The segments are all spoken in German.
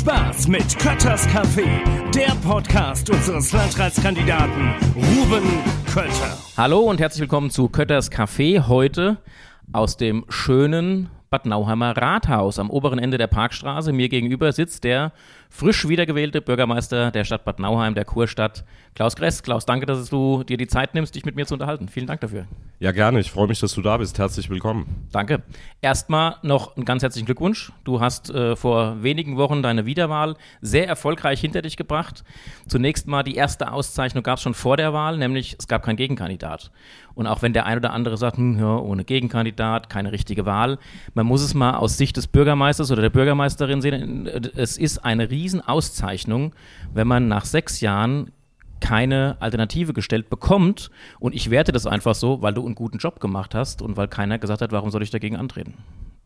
Spaß mit Kötters Café, der Podcast unseres Landratskandidaten Ruben Kötter. Hallo und herzlich willkommen zu Kötters Café. Heute aus dem schönen Bad Nauheimer Rathaus am oberen Ende der Parkstraße. Mir gegenüber sitzt der frisch wiedergewählte Bürgermeister der Stadt Bad Nauheim, der Kurstadt, Klaus Gress. Klaus, danke, dass du dir die Zeit nimmst, dich mit mir zu unterhalten. Vielen Dank dafür. Ja, gerne. Ich freue mich, dass du da bist. Herzlich willkommen. Danke. Erstmal noch einen ganz herzlichen Glückwunsch. Du hast äh, vor wenigen Wochen deine Wiederwahl sehr erfolgreich hinter dich gebracht. Zunächst mal die erste Auszeichnung gab es schon vor der Wahl, nämlich es gab keinen Gegenkandidat. Und auch wenn der ein oder andere sagt, hm, ja, ohne Gegenkandidat, keine richtige Wahl, man muss es mal aus Sicht des Bürgermeisters oder der Bürgermeisterin sehen. Es ist eine Riesenauszeichnung, wenn man nach sechs Jahren keine Alternative gestellt bekommt. Und ich werte das einfach so, weil du einen guten Job gemacht hast und weil keiner gesagt hat, warum soll ich dagegen antreten.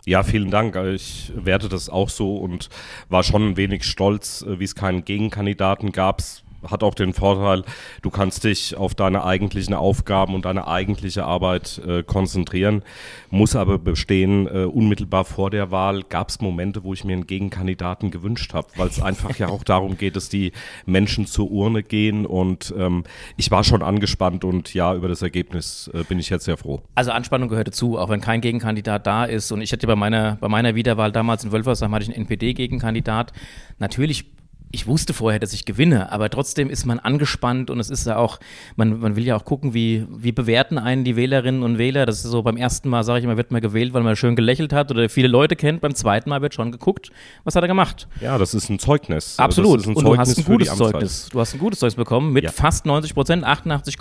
Ja, vielen Dank. Ich werte das auch so und war schon ein wenig stolz, wie es keinen Gegenkandidaten gab hat auch den Vorteil, du kannst dich auf deine eigentlichen Aufgaben und deine eigentliche Arbeit äh, konzentrieren, muss aber bestehen, äh, unmittelbar vor der Wahl gab es Momente, wo ich mir einen Gegenkandidaten gewünscht habe, weil es einfach ja auch darum geht, dass die Menschen zur Urne gehen und ähm, ich war schon angespannt und ja, über das Ergebnis äh, bin ich jetzt sehr froh. Also Anspannung gehörte zu, auch wenn kein Gegenkandidat da ist und ich hatte bei meiner, bei meiner Wiederwahl damals in Wölfersheim hatte ich einen NPD-Gegenkandidat. Natürlich ich wusste vorher, dass ich gewinne, aber trotzdem ist man angespannt und es ist ja auch, man, man will ja auch gucken, wie, wie bewerten einen die Wählerinnen und Wähler. Das ist so beim ersten Mal, sage ich immer, wird man gewählt, weil man schön gelächelt hat oder viele Leute kennt. Beim zweiten Mal wird schon geguckt, was hat er gemacht. Ja, das ist ein Zeugnis. Absolut. Ein und du hast ein gutes Zeugnis. Du hast ein gutes Zeugnis bekommen mit ja. fast 90 Prozent, 88,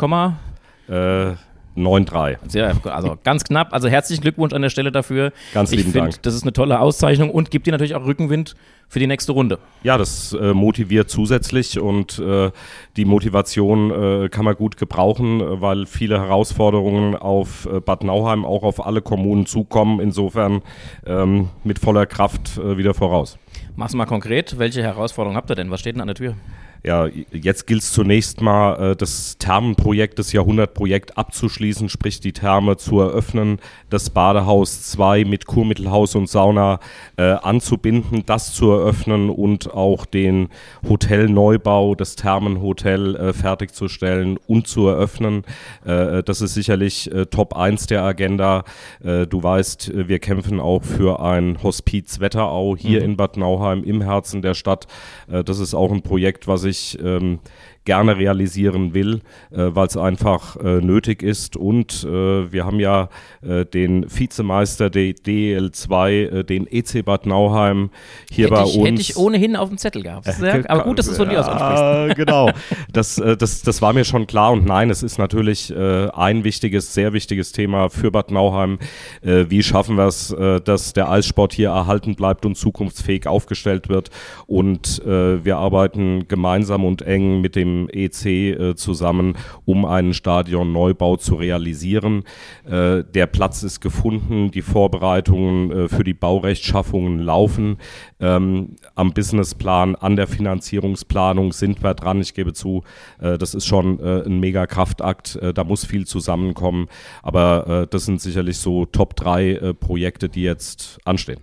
äh, 9-3. Sehr, also ganz knapp. Also herzlichen Glückwunsch an der Stelle dafür. Ganz lieben ich finde, Das ist eine tolle Auszeichnung und gibt dir natürlich auch Rückenwind für die nächste Runde. Ja, das äh, motiviert zusätzlich und äh, die Motivation äh, kann man gut gebrauchen, weil viele Herausforderungen auf äh, Bad Nauheim, auch auf alle Kommunen zukommen. Insofern ähm, mit voller Kraft äh, wieder voraus. Mach's mal konkret. Welche Herausforderungen habt ihr denn? Was steht denn an der Tür? Ja, jetzt gilt es zunächst mal, äh, das Thermenprojekt, das Jahrhundertprojekt abzuschließen, sprich die Therme zu eröffnen, das Badehaus 2 mit Kurmittelhaus und Sauna äh, anzubinden, das zu eröffnen und auch den Hotelneubau, das Thermenhotel äh, fertigzustellen und zu eröffnen. Äh, das ist sicherlich äh, Top 1 der Agenda. Äh, du weißt, wir kämpfen auch für ein Hospiz Wetterau hier mhm. in Bad Nauheim im Herzen der Stadt. das ist auch ein Projekt, was ich ich ähm, gerne realisieren will, äh, weil es einfach äh, nötig ist. Und äh, wir haben ja äh, den Vizemeister der DL2, äh, den EC Bad Nauheim, hier hätte bei ich, uns. Hätte ich ohnehin auf dem Zettel gehabt. Sehr, aber gut, dass du es von dir aus ansprichst. genau. Das, das, das war mir schon klar. Und nein, es ist natürlich ein wichtiges, sehr wichtiges Thema für Bad Nauheim. wie schaffen wir es, dass der Eissport hier erhalten bleibt und zukunftsfähig aufgestellt wird? Und wir arbeiten gemeinsam und eng mit dem EC äh, zusammen, um einen Stadionneubau zu realisieren. Äh, der Platz ist gefunden, die Vorbereitungen äh, für die Baurechtschaffungen laufen. Ähm, am Businessplan, an der Finanzierungsplanung sind wir dran. Ich gebe zu, äh, das ist schon äh, ein mega Kraftakt. Da muss viel zusammenkommen. Aber das sind sicherlich so Top 3 Projekte, die jetzt anstehen.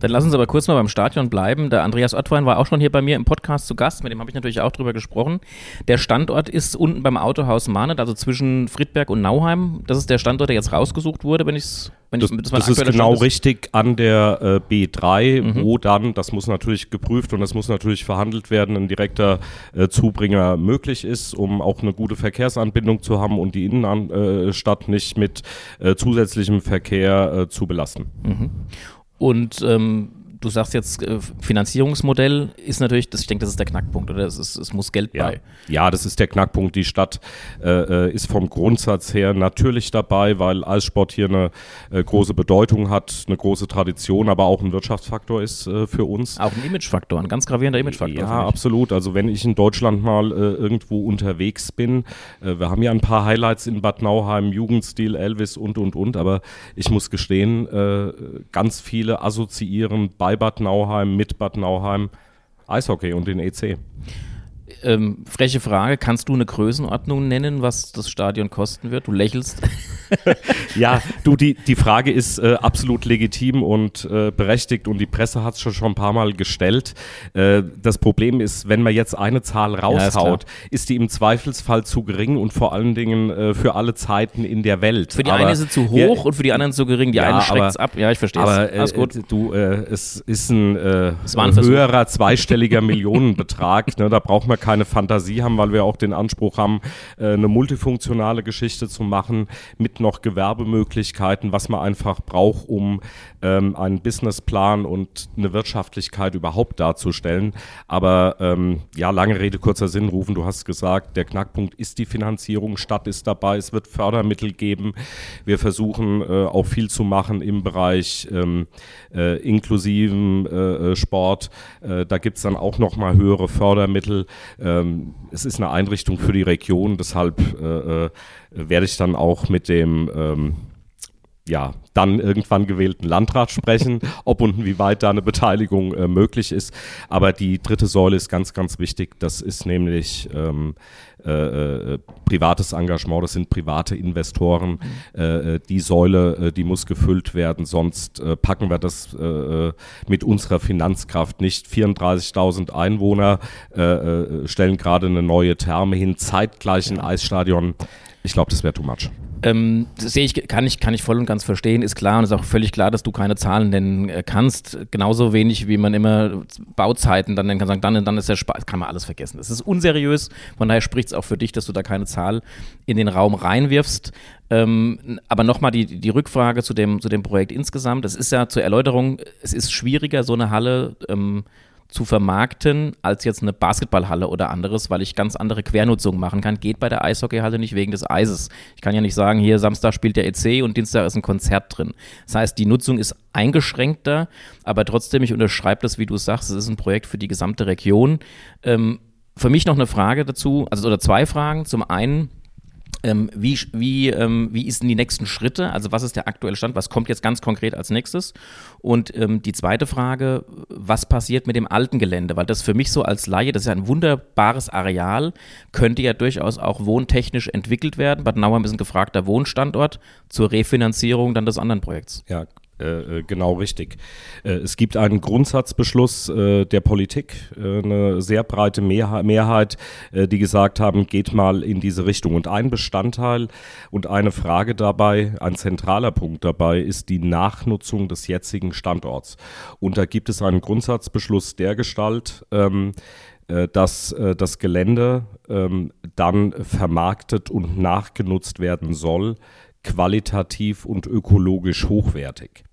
Dann lassen Sie aber kurz mal beim Stadion bleiben. Der Andreas Ottwein war auch schon hier bei mir im Podcast zu Gast, mit dem habe ich natürlich auch drüber gesprochen. Der Standort ist unten beim Autohaus Mahnet, also zwischen Friedberg und Nauheim. Das ist der Standort, der jetzt rausgesucht wurde, wenn ich es das, das, das ist genau ist. richtig an der äh, B3, mhm. wo dann, das muss natürlich geprüft und das muss natürlich verhandelt werden, ein direkter äh, Zubringer möglich ist, um auch eine gute Verkehrsanbindung zu haben und die Innenstadt äh, nicht mit äh, zusätzlichem Verkehr äh, zu belasten. Mhm. Und ähm, du sagst jetzt, äh, Finanzierungsmodell ist natürlich, das, ich denke, das ist der Knackpunkt, oder? Es, ist, es muss Geld ja. bei. Ja, das ist der Knackpunkt. Die Stadt äh, äh, ist vom Grundsatz her natürlich dabei, weil Eissport hier eine äh, große Bedeutung hat, eine große Tradition, aber auch ein Wirtschaftsfaktor ist äh, für uns. Auch ein Imagefaktor, ein ganz gravierender Imagefaktor. Ja, absolut. Also wenn ich in Deutschland mal irgendwo unterwegs bin, wir haben ja ein paar Highlights in Bad Nauheim, Jugendstil, Elvis und, und, und, aber ich muss gestehen, ganz viele assoziieren bei bei Bad Nauheim, mit Bad Nauheim, Eishockey und den EC. Ähm, freche Frage, kannst du eine Größenordnung nennen, was das Stadion kosten wird? Du lächelst. ja, du, die, die Frage ist äh, absolut legitim und äh, berechtigt und die Presse hat es schon, schon ein paar Mal gestellt. Äh, das Problem ist, wenn man jetzt eine Zahl raushaut, ja, ist, ist, die im Zweifelsfall zu gering und vor allen Dingen äh, für alle Zeiten in der Welt. Für die aber, eine ist sie zu hoch wir, und für die anderen zu gering. Die ja, eine schreckt es ab. Ja, ich verstehe aber, es. Alles gut. du, äh, es ist ein, äh, ein höherer zweistelliger Millionenbetrag. Ne, da braucht man keine Fantasie haben, weil wir auch den Anspruch haben, eine multifunktionale Geschichte zu machen mit noch Gewerbemöglichkeiten, was man einfach braucht, um ähm, einen Businessplan und eine Wirtschaftlichkeit überhaupt darzustellen. Aber ähm, ja, lange Rede, kurzer Sinn, Rufen, du hast gesagt, der Knackpunkt ist die Finanzierung, Stadt ist dabei, es wird Fördermittel geben. Wir versuchen äh, auch viel zu machen im Bereich ähm, äh, inklusiven äh, äh Sport. Äh, da gibt es dann auch nochmal höhere Fördermittel. Ähm, es ist eine Einrichtung für die Region, deshalb äh, werde ich dann auch mit dem ähm, ja, dann irgendwann gewählten Landrat sprechen, ob und wie weit da eine Beteiligung äh, möglich ist. Aber die dritte Säule ist ganz, ganz wichtig. Das ist nämlich ähm, äh, äh, privates Engagement, das sind private Investoren. Äh, äh die Säule, äh, die muss gefüllt werden, sonst äh, packen wir das mit unserer Finanzkraft nicht. 34.000 Einwohner stellen gerade eine neue Therme hin, zeitgleich ein Eisstadion. Ich glaube, das wäre too much. Ähm, sehe ich, kann ich, kann ich voll und ganz verstehen, ist klar und ist auch völlig klar, dass du keine Zahlen nennen äh, kannst. Genauso wenig, wie man immer Bauzeiten dann nennen kann, sagen, dann dann ist der Spaß, kann man alles vergessen. Es ist unseriös, von daher spricht es auch für dich, dass du da keine Zahl in den Raum reinwirfst. Ähm, aber nochmal die, die Rückfrage zu dem, zu dem Projekt insgesamt. Es ist ja zur Erläuterung, es ist schwieriger, so eine Halle ähm, zu vermarkten als jetzt eine Basketballhalle oder anderes, weil ich ganz andere Quernutzungen machen kann. Geht bei der Eishockeyhalle nicht wegen des Eises. Ich kann ja nicht sagen, hier Samstag spielt der EC und Dienstag ist ein Konzert drin. Das heißt, die Nutzung ist eingeschränkter, aber trotzdem, ich unterschreibe das, wie du sagst, es ist ein Projekt für die gesamte Region. Ähm, für mich noch eine Frage dazu, also oder zwei Fragen. Zum einen, ähm, wie, wie, ähm, wie ist denn die nächsten Schritte? Also was ist der aktuelle Stand? Was kommt jetzt ganz konkret als nächstes? Und ähm, die zweite Frage, was passiert mit dem alten Gelände? Weil das für mich so als Laie, das ist ja ein wunderbares Areal, könnte ja durchaus auch wohntechnisch entwickelt werden. Bad Nauheim ist ein gefragter Wohnstandort zur Refinanzierung dann des anderen Projekts. Ja, äh, äh, genau richtig. Äh, es gibt einen Grundsatzbeschluss der Politik, eine sehr breite Mehrheit, Mehrheit die gesagt haben, geht mal in diese Richtung. Und ein Bestandteil und eine Frage dabei, ein zentraler Punkt dabei, ist die Nachnutzung des jetzigen Standorts. Und da gibt es einen Grundsatzbeschluss der Gestalt, ähm, dass das Gelände ähm, dann vermarktet und nachgenutzt werden soll qualitativ und ökologisch hochwertig.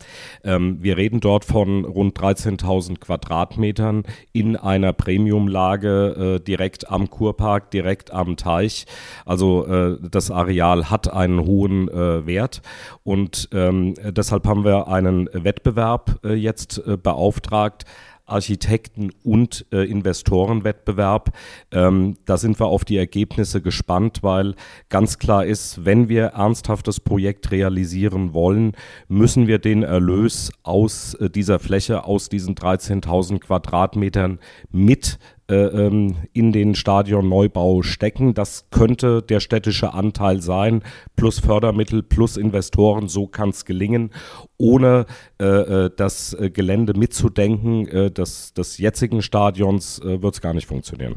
Ähm, wir reden dort von rund 13.000 Quadratmetern in einer Premiumlage äh, direkt am Kurpark, direkt am Teich. Also äh, das Areal hat einen hohen äh, Wert und ähm, deshalb haben wir einen Wettbewerb äh, jetzt äh, beauftragt Architekten- und äh, Investorenwettbewerb. Ähm, da sind wir auf die Ergebnisse gespannt, weil ganz klar ist, wenn wir ernsthaftes Projekt realisieren wollen, müssen wir den Erlös aus äh, dieser Fläche, aus diesen 13.000 Quadratmetern mit in den Stadionneubau stecken. Das könnte der städtische Anteil sein, plus Fördermittel, plus Investoren, so kann es gelingen, ohne äh, äh das äh, Gelände mitzudenken äh, des, des jetzigen Stadions äh, wird es gar nicht funktionieren.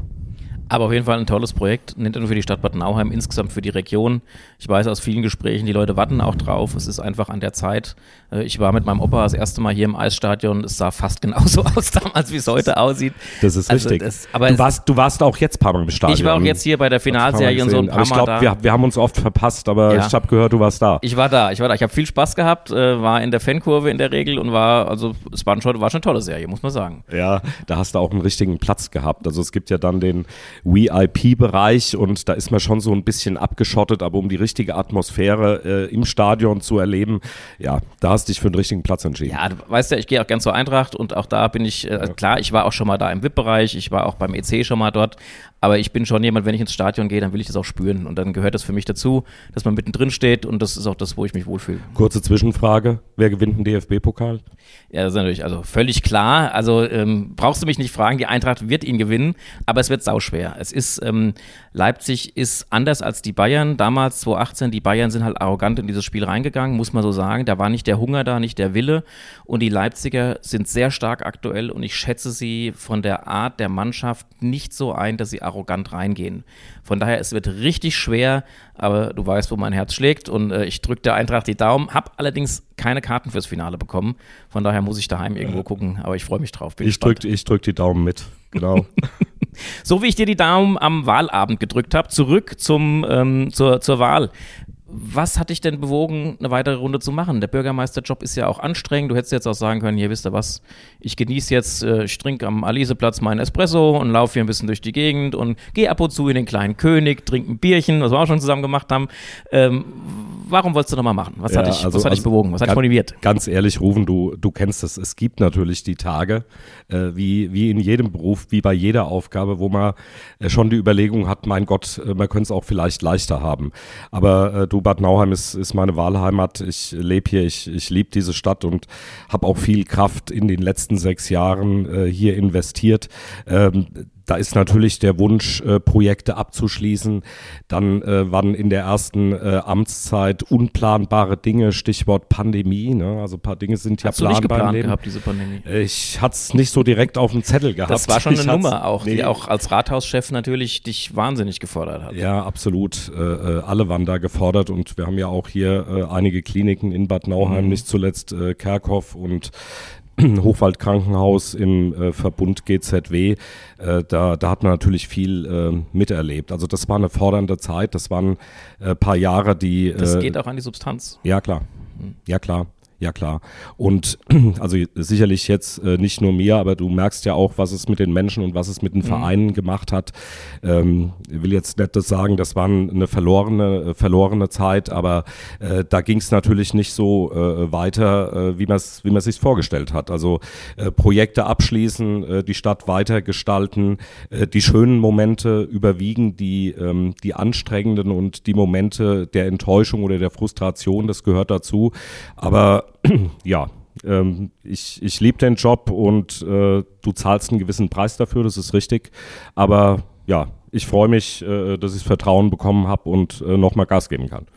Aber auf jeden Fall ein tolles Projekt, nicht nur für die Stadt Bad Nauheim, insgesamt für die Region. Ich weiß aus vielen Gesprächen, die Leute warten auch drauf. Es ist einfach an der Zeit. Äh, ich war mit meinem Opa das erste Mal hier im Eisstadion. Es sah fast genauso aus damals, wie es heute aussieht. Das ist also richtig. Das, aber du, warst, du warst auch jetzt ein paar Mal im Stadion. Ich war auch jetzt hier bei der Finalserie und so ein paar aber ich glaub, Mal da. Wir, wir haben uns oft verpasst, aber ja. ich habe gehört, du warst da. Ich war da, ich war da. Ich habe viel Spaß gehabt, äh, war in der Fankurve in der Regel und war, also es war schon, war schon eine tolle Serie, muss man sagen. Ja, da hast du auch einen richtigen Platz gehabt. Also es gibt ja dann den VIP-Bereich und da ist man schon so ein bisschen abgeschottet, aber um die richtige Atmosphäre äh, im Stadion zu erleben, ja, da hast du dich für den richtigen Platz entschieden. Ja, du weißt ja, ich gehe auch gern zur Eintracht und auch da bin ich, äh, klar, ich war auch schon mal da im VIP-Bereich, ich war auch beim EC schon mal dort, aber ich bin schon jemand, wenn ich ins Stadion gehe, dann will ich das auch spüren. Und dann gehört das für mich dazu, dass man mittendrin steht und das ist auch das, wo ich mich wohlfühle. Kurze Zwischenfrage: Wer gewinnt den DFB-Pokal? Ja, das ist natürlich also völlig klar. Also ähm, brauchst du mich nicht fragen, die Eintracht wird ihn gewinnen, aber es wird sauschwer. schwer. Es ist, ähm, Leipzig ist anders als die Bayern. Damals, 2018, die Bayern sind halt arrogant in dieses Spiel reingegangen, muss man so sagen. Da war nicht der Hunger da, nicht der Wille. Und die Leipziger sind sehr stark aktuell und ich schätze sie von der Art der Mannschaft nicht so ein, dass sie arrogant reingehen. Von daher, es wird richtig schwer, aber du weißt, wo mein Herz schlägt und äh, ich drücke der Eintracht die Daumen, habe allerdings keine Karten fürs Finale bekommen. Von daher muss ich daheim irgendwo gucken, aber ich freue mich drauf. Ich drücke drück die Daumen mit, genau. so wie ich dir die Daumen am Wahlabend gedrückt habe, zurück zum, ähm, zur, zur Wahl. Was hat dich denn bewogen, eine weitere Runde zu machen? Der Bürgermeisterjob ist ja auch anstrengend. Du hättest jetzt auch sagen können, hier wisst ihr was, ich genieße jetzt, äh, ich trinke am Aliseplatz meinen Espresso und laufe hier ein bisschen durch die Gegend und gehe ab und zu in den kleinen König, trinke ein Bierchen, was wir auch schon zusammen gemacht haben. Ähm, warum wolltest du nochmal machen? Was ja, hat dich, also, was hat dich also bewogen? Was hat dich motiviert? Ganz ehrlich, Rufen, du, du kennst es. Es gibt natürlich die Tage, äh, wie, wie in jedem Beruf, wie bei jeder Aufgabe, wo man äh, schon die Überlegung hat, mein Gott, äh, man könnte es auch vielleicht leichter haben. Aber äh, du, Bad Nauheim ist, ist meine Wahlheimat. Ich lebe hier, ich, ich liebe diese Stadt und habe auch viel Kraft in den letzten sechs Jahren äh, hier investiert. Ähm, da ist natürlich der Wunsch, äh, Projekte abzuschließen. Dann äh, waren in der ersten äh, Amtszeit unplanbare Dinge, Stichwort Pandemie. Ne? Also ein paar Dinge sind ja Hast planbar. Du nicht geplant gehabt, diese Pandemie? Ich hatte es nicht so direkt auf dem Zettel gehabt. Das war schon eine Nummer auch, nee. die auch als Rathauschef natürlich dich wahnsinnig gefordert hat. Ja, absolut. Äh, äh, alle waren da gefordert und wir haben ja auch hier äh, einige Kliniken in Bad Nauheim, mhm. nicht zuletzt äh, Kerkhoff und Hochwaldkrankenhaus im äh, Verbund GZW, äh, da, da hat man natürlich viel äh, miterlebt. Also das war eine fordernde Zeit, das waren äh, paar Jahre, die... Das äh, geht auch an die Substanz. Ja, klar. Hm. Ja, klar. Ja klar. Und also sicherlich jetzt äh, nicht nur mir, aber du merkst ja auch, was es mit den Menschen und was es mit den mhm. Vereinen gemacht hat. Ähm, ich will jetzt nicht das sagen, das war eine verlorene, äh, verlorene Zeit, aber äh, da ging es natürlich nicht so äh, weiter, äh, wie man es wie man sich vorgestellt hat. Also äh, Projekte abschließen, äh, die Stadt weiter gestalten, äh, die schönen Momente überwiegen, die, ähm, die anstrengenden und die Momente der Enttäuschung oder der Frustration, das gehört dazu. Aber ja, ähm, ich, ich liebe den Job und äh, du zahlst einen gewissen Preis dafür, das ist richtig. Aber ja, ich freue mich, äh, dass ich Vertrauen bekommen habe und äh, nochmal Gas geben kann.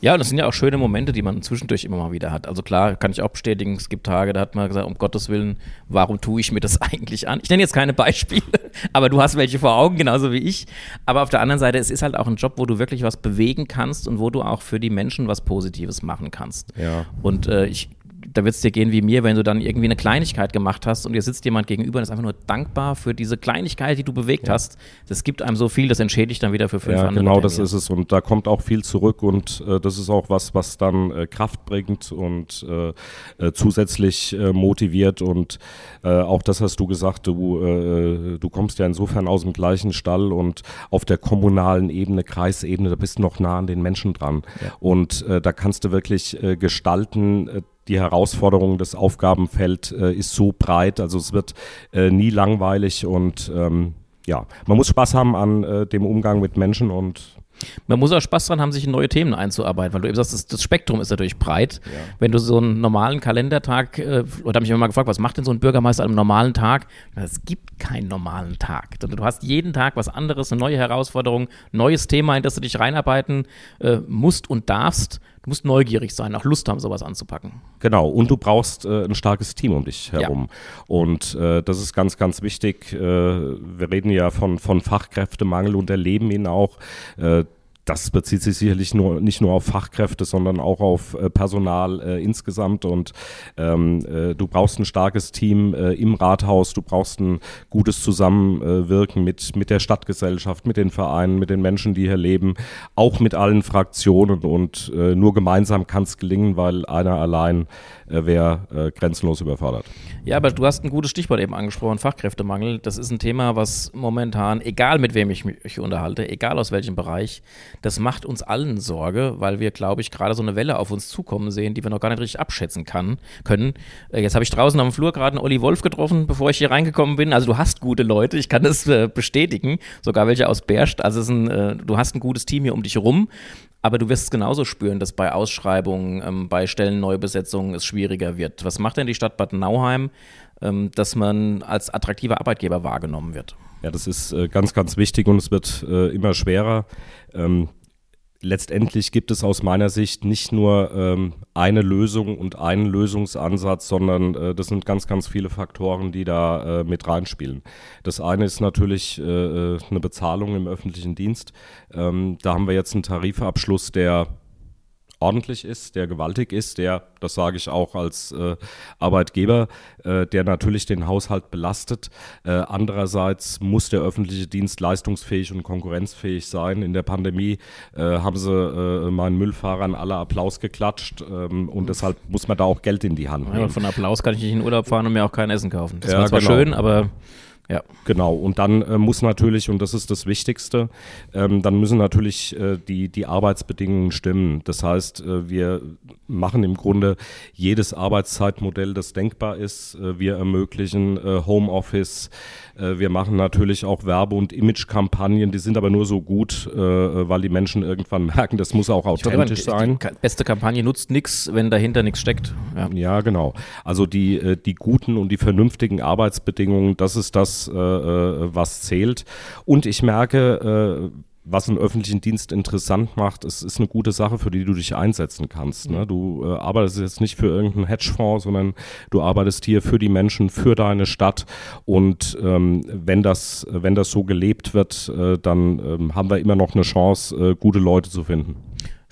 Ja, das sind ja auch schöne Momente, die man zwischendurch immer mal wieder hat. Also klar, kann ich auch bestätigen, es gibt Tage, da hat man gesagt, um Gottes Willen, warum tue ich mir das eigentlich an? Ich nenne jetzt keine Beispiele, aber du hast welche vor Augen, genauso wie ich. Aber auf der anderen Seite, es ist halt auch ein Job, wo du wirklich was bewegen kannst und wo du auch für die Menschen was Positives machen kannst. Ja. Und äh, ich da wird es dir gehen wie mir, wenn du dann irgendwie eine Kleinigkeit gemacht hast und dir sitzt jemand gegenüber und ist einfach nur dankbar für diese Kleinigkeit, die du bewegt ja. hast. Das gibt einem so viel, das entschädigt dann wieder für fünf ja, andere. Genau, das ist es. Und da kommt auch viel zurück und äh, das ist auch was, was dann äh, Kraft bringt und äh, äh zusätzlich äh, motiviert. Und äh, auch das hast du gesagt, du, du kommst ja insofern aus dem gleichen Stall und auf der kommunalen Ebene, Kreisebene, da bist du noch nah an den Menschen dran. Ja. Und da kannst du wirklich gestalten, die Herausforderung des Aufgabenfeld äh, ist so breit, also es wird äh, nie langweilig und ähm, ja, man muss Spaß haben an äh, dem Umgang mit Menschen und man muss auch Spaß dran haben, sich in neue Themen einzuarbeiten, weil du eben sagst, das, das Spektrum ist natürlich breit. Ja. Wenn du so einen normalen Kalendertag, äh, oder habe ich immer mal gefragt, was macht denn so ein Bürgermeister an einem normalen Tag? Es gibt keinen normalen Tag. Du hast jeden Tag was anderes, eine neue Herausforderung, neues Thema, in das du dich reinarbeiten äh, musst und darfst. Du musst neugierig sein, auch Lust haben, sowas anzupacken. Genau, und du brauchst äh, ein starkes Team um dich herum. Ja. Und äh, das ist ganz, ganz wichtig. Äh, wir reden ja von, von Fachkräftemangel und erleben ihn auch. Das bezieht sich sicherlich nur, nicht nur auf Fachkräfte, sondern auch auf äh, Personal äh, insgesamt. Und ähm, äh, du brauchst ein starkes Team äh, im Rathaus, du brauchst ein gutes Zusammenwirken mit, mit der Stadtgesellschaft, mit den Vereinen, mit den Menschen, die hier leben, auch mit allen Fraktionen. Und äh, nur gemeinsam kann es gelingen, weil einer allein äh, wäre grenzenlos überfordert. Ja, aber du hast ein gutes Stichwort eben angesprochen, Fachkräftemangel. Das ist ein Thema, was momentan, egal mit wem ich mich unterhalte, egal aus welchem Bereich, das macht uns allen Sorge, weil wir, glaube ich, gerade so eine Welle auf uns zukommen sehen, die wir noch gar nicht richtig abschätzen kann, können. Äh, jetzt habe ich draußen am Flur gerade einen Olli Wolf getroffen, bevor ich hier reingekommen bin. Also du hast gute Leute, ich kann das äh, bestätigen, sogar welche aus Berst. Also ein, äh, du hast ein gutes Team hier um dich rum. Aber du wirst es genauso spüren, dass bei Ausschreibungen, ähm, bei Stellenneubesetzungen es schwieriger wird. Was macht denn die Stadt Bad Nauheim, ähm, dass man als attraktiver Arbeitgeber wahrgenommen wird? Ja, das ist äh, ganz, ganz wichtig und es wird äh, immer schwerer. Ähm, letztendlich gibt es aus meiner Sicht nicht nur ähm, eine Lösung und einen Lösungsansatz, sondern äh, das sind ganz, ganz viele Faktoren, die da äh, mit reinspielen. Das eine ist natürlich äh, äh eine Bezahlung im öffentlichen Dienst. Ähm, da haben wir jetzt einen Tarifabschluss, der ordentlich ist, der gewaltig ist, der, das sage ich auch als äh, Arbeitgeber, äh, der natürlich den Haushalt belastet. Äh, andererseits muss der öffentliche Dienst leistungsfähig und konkurrenzfähig sein. In der Pandemie äh, haben sie äh, meinen Müllfahrern alle Applaus geklatscht ähm, und deshalb muss man da auch Geld in die Hand nehmen. Ja, von Applaus kann ich nicht in Urlaub fahren und mir auch kein Essen kaufen. Das ja, war zwar genau. schön, aber ja. Genau, und dann äh, muss natürlich, und das ist das Wichtigste, ähm, dann müssen natürlich äh, die, die Arbeitsbedingungen stimmen. Das heißt, äh, wir machen im Grunde jedes Arbeitszeitmodell, das denkbar ist. Äh, wir ermöglichen äh, Homeoffice, äh, wir machen natürlich auch Werbe- und Imagekampagnen, die sind aber nur so gut, weil die Menschen irgendwann merken, das muss auch authentisch meine, sein. Die beste Kampagne nutzt nichts, wenn dahinter nichts steckt. Ja. ja, genau. Also die, die guten und die vernünftigen Arbeitsbedingungen, das ist das, äh, äh, was zählt. Und ich merke, äh, was einen öffentlichen Dienst interessant macht, es ist eine gute Sache, für die du dich einsetzen kannst. Ne? Du äh, arbeitest jetzt nicht für irgendeinen Hedgefonds, sondern du arbeitest hier für die Menschen, für deine Stadt. Und ähm, wenn das, wenn das so gelebt wird, äh, dann ähm, haben wir immer noch eine Chance, äh, gute Leute zu finden.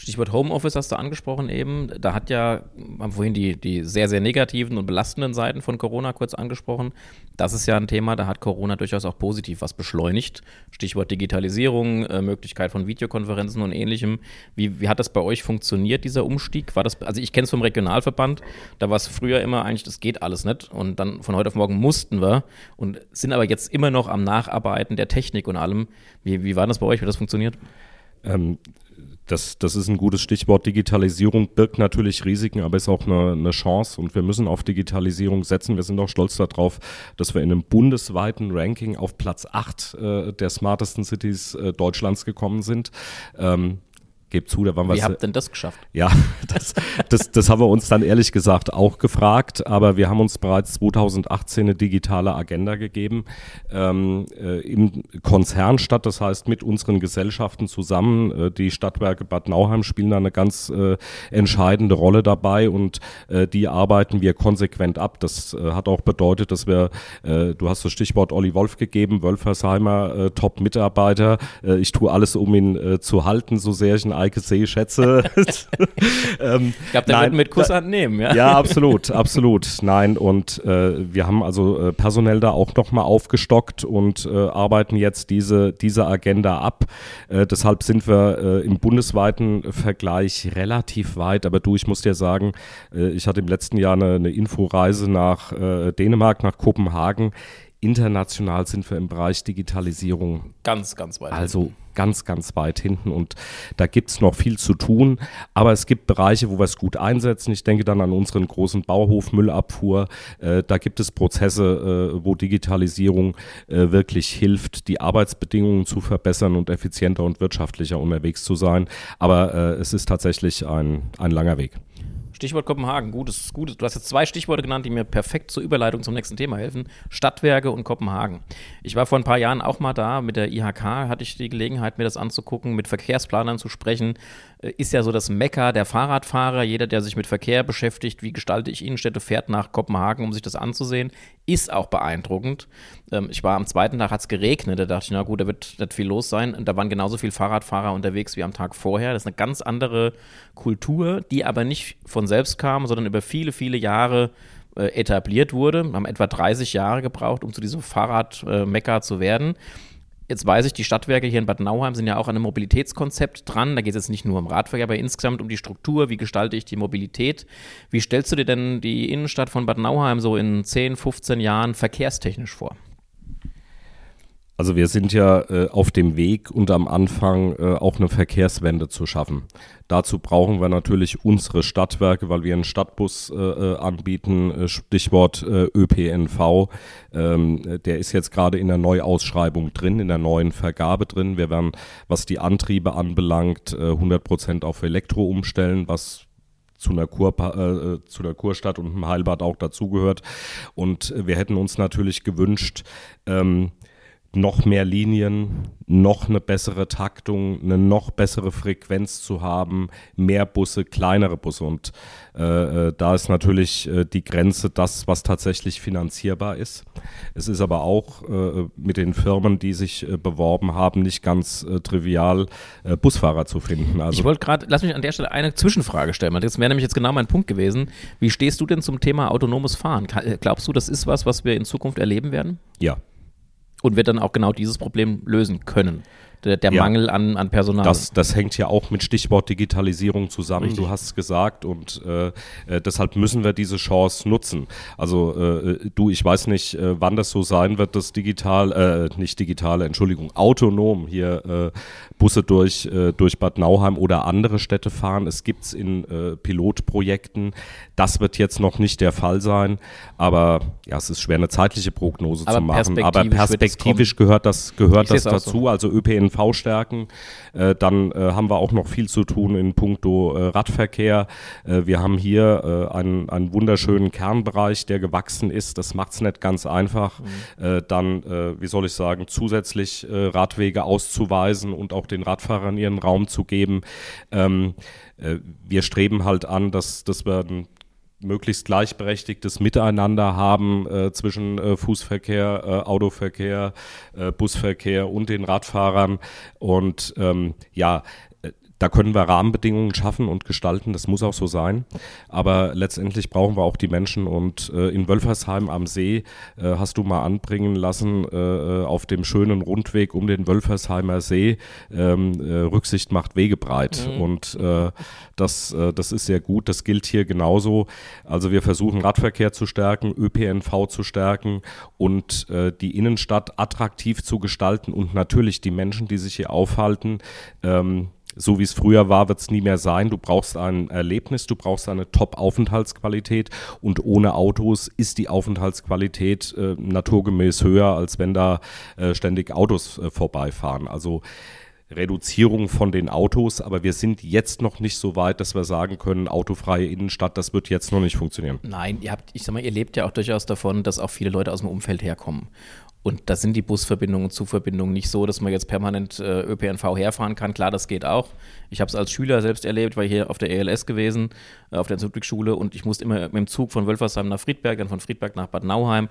Stichwort Homeoffice hast du angesprochen eben. Da hat ja, haben vorhin die, die sehr, sehr negativen und belastenden Seiten von Corona kurz angesprochen. Das ist ja ein Thema, da hat Corona durchaus auch positiv was beschleunigt. Stichwort Digitalisierung, äh, Möglichkeit von Videokonferenzen und ähnlichem. Wie, wie hat das bei euch funktioniert, dieser Umstieg? War das, also ich kenne es vom Regionalverband, da war es früher immer eigentlich, das geht alles nicht. Und dann von heute auf morgen mussten wir und sind aber jetzt immer noch am Nacharbeiten der Technik und allem. Wie, wie war das bei euch? Wie das funktioniert? Ähm, das, das ist ein gutes Stichwort. Digitalisierung birgt natürlich Risiken, aber ist auch eine, eine Chance und wir müssen auf Digitalisierung setzen. Wir sind auch stolz darauf, dass wir in einem bundesweiten Ranking auf Platz 8 äh, der smartesten Cities äh, Deutschlands gekommen sind. Ähm, gebe zu, da waren wir. Wie habt denn das geschafft? Ja, das, das, das haben wir uns dann ehrlich gesagt auch gefragt, aber wir haben uns bereits 2018 eine digitale Agenda gegeben ähm, äh, im Konzern statt, das heißt mit unseren Gesellschaften zusammen. Äh, die Stadtwerke Bad Nauheim spielen da eine ganz äh, entscheidende Rolle dabei und äh, die arbeiten wir konsequent ab. Das äh, hat auch bedeutet, dass wir, äh, du hast das Stichwort Olli Wolf gegeben, Wölfersheimer, Top-Mitarbeiter. ich tue alles, um ihn zu halten, so sehr ich ihn Eike See schätze. ähm, ich glaube, der wird mit Kusshand nehmen, ja? Ja, absolut, absolut. Nein, und äh, wir haben also äh, personell da auch nochmal aufgestockt und äh, arbeiten jetzt diese, diese Agenda ab. Äh, deshalb sind wir äh, im bundesweiten Vergleich relativ weit. Aber du, ich muss dir sagen, äh, ich hatte im letzten Jahr eine, eine Inforeise nach Dänemark, nach Kopenhagen. International sind wir im Bereich Digitalisierung ganz, ganz weit. Also ganz, ganz weit hinten und da gibt es noch viel zu tun. Aber es gibt Bereiche, wo wir es gut einsetzen. Ich denke dann an unseren großen Bauhof Müllabfuhr. Äh, da gibt es Prozesse, äh, wo Digitalisierung äh, wirklich hilft, die Arbeitsbedingungen zu verbessern und effizienter und wirtschaftlicher unterwegs zu sein. Aber äh, es ist tatsächlich ein, ein langer Weg. Stichwort Kopenhagen, gutes, gutes. Du hast jetzt zwei Stichworte genannt, die mir perfekt zur Überleitung zum nächsten Thema helfen. Stadtwerke und Kopenhagen. Ich war vor ein paar Jahren auch mal da. Mit der IHK hatte ich die Gelegenheit, mir das anzugucken, mit Verkehrsplanern zu sprechen. Äh, ist ja so das Mecker der Fahrradfahrer. Jeder, der sich mit Verkehr beschäftigt, wie gestalte ich Innenstädte, fährt nach Kopenhagen, um sich das anzusehen. Ist auch beeindruckend. Ähm, ich war am zweiten Tag, hat es geregnet. Da dachte ich, na gut, da wird nicht viel los sein. Und da waren genauso viele Fahrradfahrer unterwegs wie am Tag vorher. Das ist eine ganz andere Kultur, die aber nicht von selbst kam, sondern über viele, viele Jahre äh, etabliert wurde. Wir haben etwa 30 Jahre gebraucht, um zu diesem Fahrradmecker zu werden. Jetzt weiß ich, die Stadtwerke hier in Bad Nauheim sind ja auch an einem Mobilitätskonzept dran. Da geht es jetzt nicht nur um Radverkehr, aber insgesamt um die Struktur. Wie gestalte ich die Mobilität? Wie stellst du dir denn die Innenstadt von Bad Nauheim so in 10, 15 Jahren verkehrstechnisch vor? Also wir sind ja äh, auf dem Weg und am Anfang äh, auch eine Verkehrswende zu schaffen. Dazu brauchen wir natürlich unsere Stadtwerke, weil wir einen Stadtbus äh, äh anbieten, äh, Stichwort äh, ÖPNV. Ähm, der ist jetzt gerade in der Neuausschreibung drin, in der neuen Vergabe drin. Wir werden, was die Antriebe anbelangt, 100 Prozent auf Elektro umstellen, was zu einer, Kur, äh, zu einer Kurstadt und einem Heilbad auch dazugehört. Und wir hätten uns natürlich gewünscht, ähm, noch mehr Linien, noch eine bessere Taktung, eine noch bessere Frequenz zu haben, mehr Busse, kleinere Busse. Und äh, äh, da ist natürlich äh, die Grenze das, was tatsächlich finanzierbar ist. Es ist aber auch äh, mit den Firmen, die sich äh, beworben haben, nicht ganz äh, trivial, Busfahrer zu finden. Also ich wollte gerade, lass mich an der Stelle eine Zwischenfrage stellen. Das wäre nämlich jetzt genau mein Punkt gewesen. Wie stehst du denn zum Thema autonomes Fahren? Glaubst du, das ist was, was wir in Zukunft erleben werden? Ja. Und wird dann auch genau dieses Problem lösen können? Der, der ja. Mangel an, an Personal. Das, das hängt ja auch mit Stichwort Digitalisierung zusammen, Richtig. du hast es gesagt und äh, äh, deshalb müssen wir diese Chance nutzen. Also äh, du, ich weiß nicht, äh, wann das so sein wird, dass digital, äh, nicht digitale, Entschuldigung, autonom hier äh, Busse durch, durch Bad Nauheim oder andere Städte fahren. Es gibt es in Pilotprojekten. Das wird jetzt noch nicht der Fall sein, aber ja, es ist schwer, eine zeitliche Prognose aber zu machen. Aber perspektivisch gehört das, gehört das dazu. So. Also ÖPNV ÖPNV-Stärken. Äh, dann äh, haben wir auch noch viel zu tun in puncto äh, Radverkehr. Äh, wir haben hier äh, einen, einen wunderschönen Kernbereich, der gewachsen ist. Das macht es nicht ganz einfach, mhm. Äh, dann, wie soll ich sagen, zusätzlich Radwege auszuweisen und auch den Radfahrern ihren Raum zu geben. Ähm, wir streben halt an, dass, dass wir ein möglichst gleichberechtigtes Miteinander haben äh, zwischen äh, Fußverkehr, äh, Autoverkehr, äh, Busverkehr und den Radfahrern. Und ähm, ja, da können wir Rahmenbedingungen schaffen und gestalten, das muss auch so sein. Aber letztendlich brauchen wir auch die Menschen. Und äh, in Wölfersheim am See äh, hast du mal anbringen lassen, äh, äh auf dem schönen Rundweg um den Wölfersheimer See, ähm, äh, Rücksicht macht Wege breit. Mhm. Und äh, das, das ist sehr gut. Das gilt hier genauso. Also wir versuchen Radverkehr zu stärken, ÖPNV zu stärken und die Innenstadt attraktiv zu gestalten und natürlich die Menschen, die sich hier aufhalten, ähm, so wie es früher war, wird es nie mehr sein. Du brauchst ein Erlebnis, du brauchst eine Top-Aufenthaltsqualität und ohne Autos ist die Aufenthaltsqualität äh, naturgemäß höher, als wenn da äh, ständig Autos äh, vorbeifahren. Also Reduzierung von den Autos, aber wir sind jetzt noch nicht so weit, dass wir sagen können, autofreie Innenstadt, das wird jetzt noch nicht funktionieren. Nein, ihr habt, ich sag mal, ihr lebt ja auch durchaus davon, dass auch viele Leute aus dem Umfeld herkommen. Und da sind die Busverbindungen Zugverbindungen nicht so, dass man jetzt permanent äh, ÖPNV herfahren kann. Klar, das geht auch. Ich habe es als Schüler selbst erlebt, war hier auf der ELS gewesen, äh, auf der Ludwigschule und ich musste immer mit dem Zug von Wölfersheim nach Friedberg, dann von Friedberg nach Bad Nauheim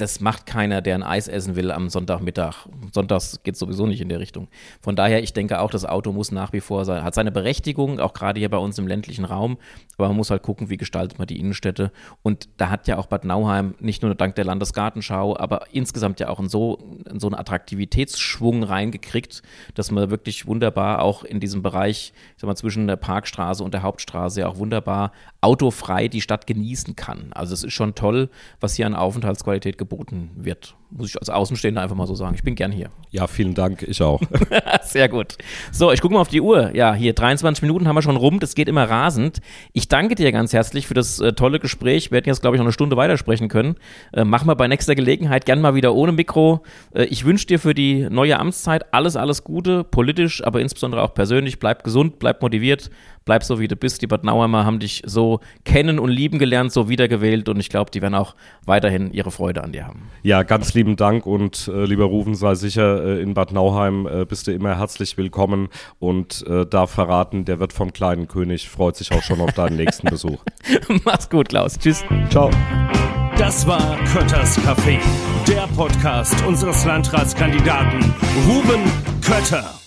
das macht keiner, der ein Eis essen will am Sonntagmittag. Sonntags geht es sowieso nicht in der Richtung. Von daher, ich denke auch, das Auto muss nach wie vor sein, hat seine Berechtigung, auch gerade hier bei uns im ländlichen Raum. Aber man muss halt gucken, wie gestaltet man die Innenstädte. Und da hat ja auch Bad Nauheim nicht nur dank der Landesgartenschau, aber insgesamt ja auch in so, in so einen Attraktivitätsschwung reingekriegt, dass man wirklich wunderbar auch in diesem Bereich, ich sag mal, zwischen der Parkstraße und der Hauptstraße ja auch wunderbar autofrei die Stadt genießen kann. Also es ist schon toll, was hier an Aufenthaltsqualität geboten wird. Muss ich als Außenstehender einfach mal so sagen. Ich bin gern hier. Ja, vielen Dank. Ich auch. Sehr gut. So, ich gucke mal auf die Uhr. Ja, hier 23 Minuten haben wir schon rum. Das geht immer rasend. Ich danke dir ganz herzlich für das äh, tolle Gespräch. Wir hätten jetzt, glaube ich, noch eine Stunde weitersprechen können. Äh, machen wir bei nächster Gelegenheit gern mal wieder ohne Mikro. Äh, ich wünsche dir für die neue Amtszeit alles, alles Gute, politisch, aber insbesondere auch persönlich. Bleib gesund, bleib motiviert, bleib so, wie du bist. Die Bad Nauheimer haben dich so kennen und lieben gelernt, so wiedergewählt und ich glaube, die werden auch weiterhin ihre Freude an dir haben. Ja, ganz lieben Dank und äh, lieber Rufen, sei sicher, äh, in Bad Nauheim äh, bist du immer herzlich willkommen und äh, darf verraten, der wird vom kleinen König freut sich auch schon auf deinen nächsten Besuch. Mach's gut, Klaus. Tschüss. Ciao. Das war Kötters Café, der Podcast unseres Landratskandidaten Ruben Kötter.